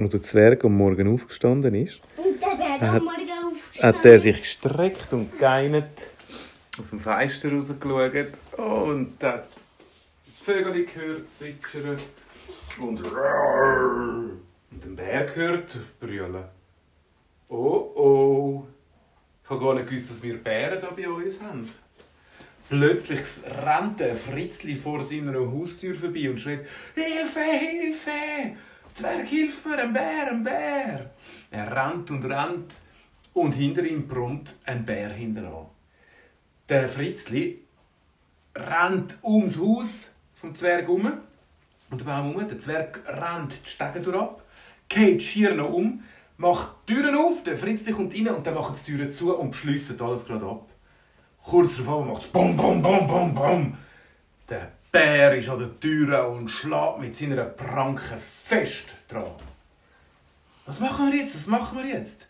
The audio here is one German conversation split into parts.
als der Zwerg am Morgen aufgestanden ist, Und der wäre Hat- am Morgen aufgestanden. hat er sich gestreckt und geinert, aus dem Fenster rausgeschaut und hat Vögel gehört, zwitschern und und den Bär gehört brüllen. Oh oh, ich habe gar nicht gewusst, dass wir Bären hier bei uns haben. Plötzlich rennt ein Fritzli vor seiner Haustür vorbei und schreit: Hilfe, Hilfe! Zwerg, hilf mir, ein Bär, ein Bär! Er rennt und rennt und hinter ihm brummt ein Bär hinterher. Der Fritzli rennt ums Haus vom Zwerg um und der Baum um. Der Zwerg rennt die Stege durch ab, geht schier noch um, macht die Türen auf, der Fritzli kommt rein und dann macht die Türen zu und beschließt alles gerade ab. Kurz darauf macht es BOM, BOM, BOM, BOM, BOM. Der Bär ist an der Tür und schlägt mit seiner Pranke fest dran. Was machen wir jetzt? Was machen wir jetzt?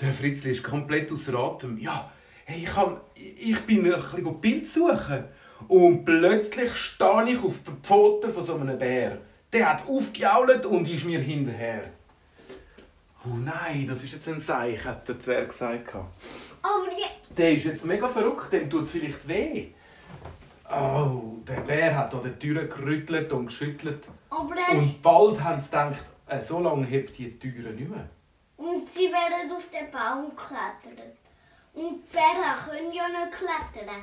Der Fritzli ist komplett außer Atem. Ja, hey, ich, kann, ich bin ein bisschen Bild suchen. Und plötzlich stehe ich auf den Pfoten von so einem Bär. Der hat aufgejault und ist mir hinterher. Oh nein, das ist jetzt ein Zeichen, hat der Zwerg gesagt. Aber die, Der ist jetzt mega verrückt, dem tut es vielleicht weh. Oh, der Bär hat an der Tür gerüttelt und geschüttelt. aber der, Und bald haben sie gedacht, äh, so lange hebt die Türe nicht mehr. und sie werden auf den Baum geklettert. Und die Bären können ja nicht klettern.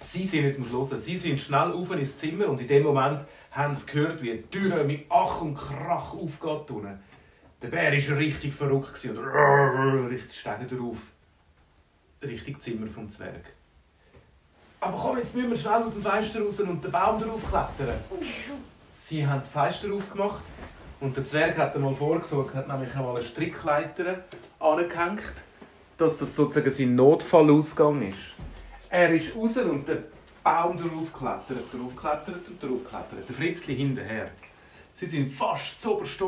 Sie sind jetzt mal hören. Sie sind schnell auf ins Zimmer und in dem Moment haben sie gehört, wie die Tür mit Ach und Krach aufgeht. unten. Der Bär war richtig verrückt und richtig steigen drauf. Richtig Zimmer vom Zwerg. Aber komm, jetzt müssen wir schnell aus dem Fenster raus und den Baum drauf klettern. Sie haben das Fenster aufgemacht und der Zwerg hat einmal vorgesorgt, hat nämlich einmal eine Strickleiter angehängt, dass das sozusagen sein Notfallausgang ist. Er ist raus und der Baum drauf klettert, drauf klettert und drauf klettert. Der Fritzli hinterher. Sie sind fast zu oberst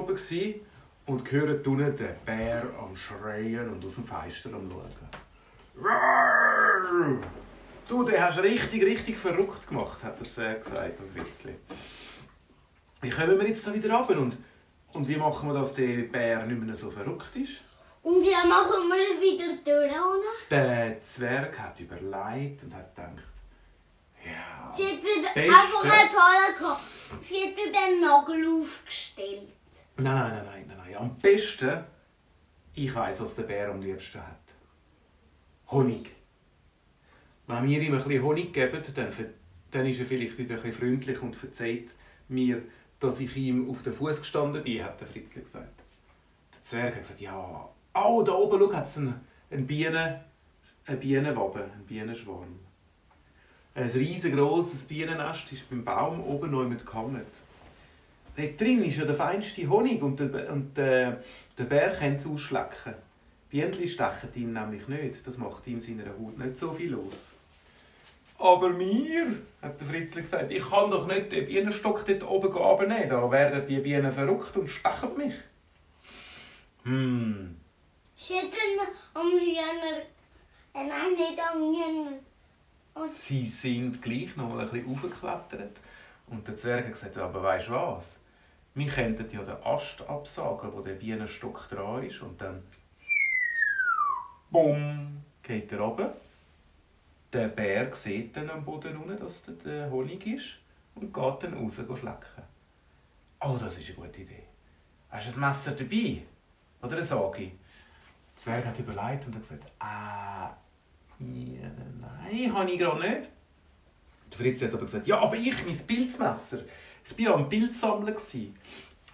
und hören unten den Bär am Schreien und aus dem Fenster am Schauen. Du, den hast richtig, richtig verrückt gemacht, hat der Zwerg gesagt, dem Fritzli. Wie kommen wir jetzt da wieder runter und, und wie machen wir, dass der Bär nicht mehr so verrückt ist? Und dann machen wir wieder runter. Der Zwerg hat überlegt und hat gedacht, ja, Sie Beste. einfach einen Fall gehabt. Sie hätten den Nagel aufgestellt. nein, nein, nein, nein, nein, nein, am besten, ich weiß, was der Bär am liebsten hat. Honig. Wenn wir ihm ein bisschen Honig geben, dann, dann ist er vielleicht wieder ein bisschen freundlich und verzeiht mir, dass ich ihm auf den Fuß gestanden bin, hat der Fritzli gesagt. Der Zwerg hat gesagt, ja, oh, da oben schau, hat es einen, einen Bienen, eine Bienenwabe, einen Bienenschwarm. Ein riesengroßes Bienennest ist beim Baum oben noch jemand gehangen. Dort drin ist ja der feinste Honig und der, und der, der Bär kann es ausschlecken. Bienen stechen ihm nämlich nicht. Das macht ihm seiner Haut nicht so viel los. Aber mir, hat der Fritzli gesagt, ich kann doch nicht den Bienenstock dort oben runternehmen. Da werden die Bienen verrückt und stechen mich. Hm, Sie hätten am Hühner... Nein, nicht am Hühner. Sie sind gleich noch mal ein bisschen hochgeklettert. Und der Zwerg hat gesagt, aber weißt du was? Wir könnten ja den Ast absagen, wo der Bienenstock dran ist. Und dann... Bumm! Geht er runter. Der Bär sieht dann am Boden unten, dass da der Honig ist. Und geht dann raus schlecken. Oh, das ist eine gute Idee. Hast du ein Messer dabei? Oder eine Sage? Der Zwerg hat überlegt und hat gesagt, ah, ja, nein, habe ich gerade nicht. Der Fritz hat aber gesagt, ja, aber ich, mein Pilzmesser. Ich war am Pilzsammeln.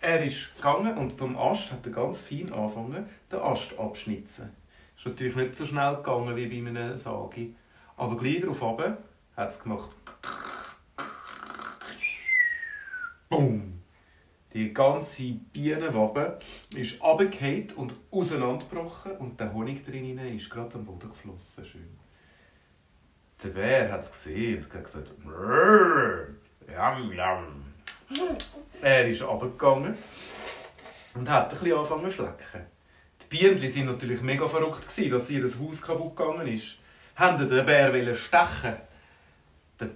Er ist gegangen und vom Ast hat er ganz fein angefangen, den Ast abschnitzen. Ist natürlich nicht so schnell gegangen wie bei einem Sagi. Aber gleich darauf runter hat es gemacht. Boom! Die ganze Bienenwabe ist runtergefallen und auseinandergebrochen und der Honig drin ist gerade am Boden geflossen. Schön. Der Bär hat es gesehen und hat gesagt, «Mrrr, jam, jam. Er ist runtergegangen und hat ein bisschen angefangen zu schlecken. Die Bienen waren natürlich mega verrückt, gewesen, dass ihr Haus kaputt gegangen ist. Haben den Bär stechen. Der,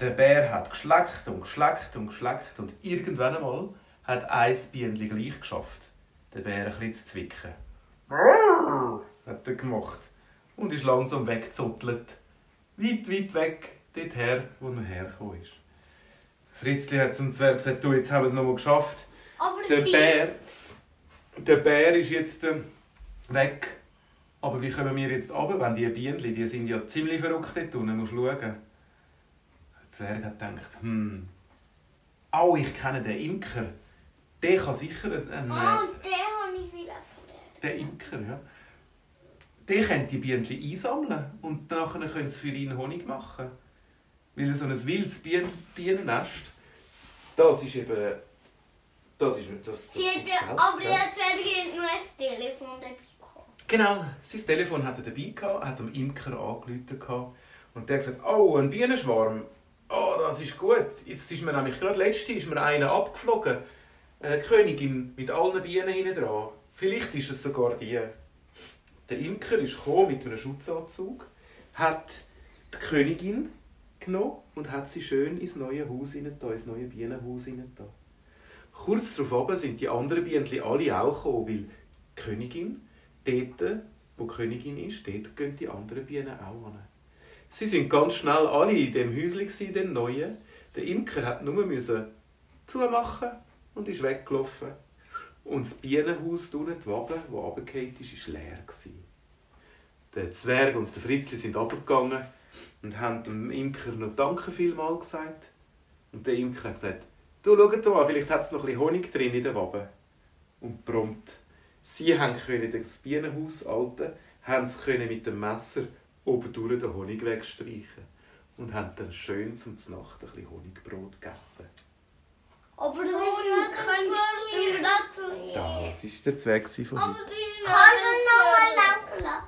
der Bär hat geschleckt und geschleckt und geschleckt und irgendwann einmal hat ein Bienchen gleich geschafft, den Bär ein bisschen zu zwicken. hat er gemacht. Und ist langsam weggezottelt. Weit, weit weg, dorthin, wo er hergekommen ist. Fritzli hat zum Zwerg gesagt, du, jetzt haben wir es noch mal geschafft. Aber Der Bär, der Bär ist jetzt äh, weg. Aber wie kommen wir jetzt runter, wenn die Bienen, die sind ja ziemlich verrückt dort unten, musst du schauen. Der Zwerg hat gedacht, hm, oh, ich kenne den Imker. Der kann sicher ein, Ah, und den habe ich wieder von der. Imker, ja. Der könnte die Bienen einsammeln und nachher können sie für ihn Honig machen. Weil so ein wildes Bien Bienennest, das ist eben... Das ist das, das, das ja, selten, aber gell? der Zwerg hat nur ein Telefon dabei gehabt. Genau, sein Telefon hat er dabei gehabt, hat dem Imker angerufen und der hat gesagt, oh, ein Bienenschwarm, oh, das ist gut. Jetzt ist mir nämlich gerade letzte ist mir einer abgeflogen, eine Königin mit allen Bienen hinten dran. Vielleicht ist es sogar die. Der Imker ist gekommen mit einem Schutzanzug, hat die Königin genommen und hat sie schön ins neue Haus hinein, ins neue Bienenhaus hinein. Kurz darauf sind die anderen Bienen alle auch gekommen, weil die Königin dort, wo die Königin ist, dort gehen die anderen Bienen auch hin. Sie sind ganz schnell alle in dem Häuschen, gsi, dem neuen. Der Imker hat nur müssen zumachen und ist weggelaufen. Und das Bienenhaus unten, die Wabe, die runtergefallen ist, war leer. Der Zwerg und der Fritzli sind runtergegangen und haben dem Imker noch Danke vielmal gesagt. Und der Imker hat gesagt, du schau mal, vielleicht hat es noch ein bisschen Honig drin in der Wabe. Und prompt. Sie haben können das Bienenhaus halten, haben es können mit dem Messer oben durch den Honig wegstreichen und haben dann schön zum Nacht ein bisschen Honigbrot gegessen. Aber der Honig könnte gratulieren. Das war der Zweck von Aber kannst du noch mal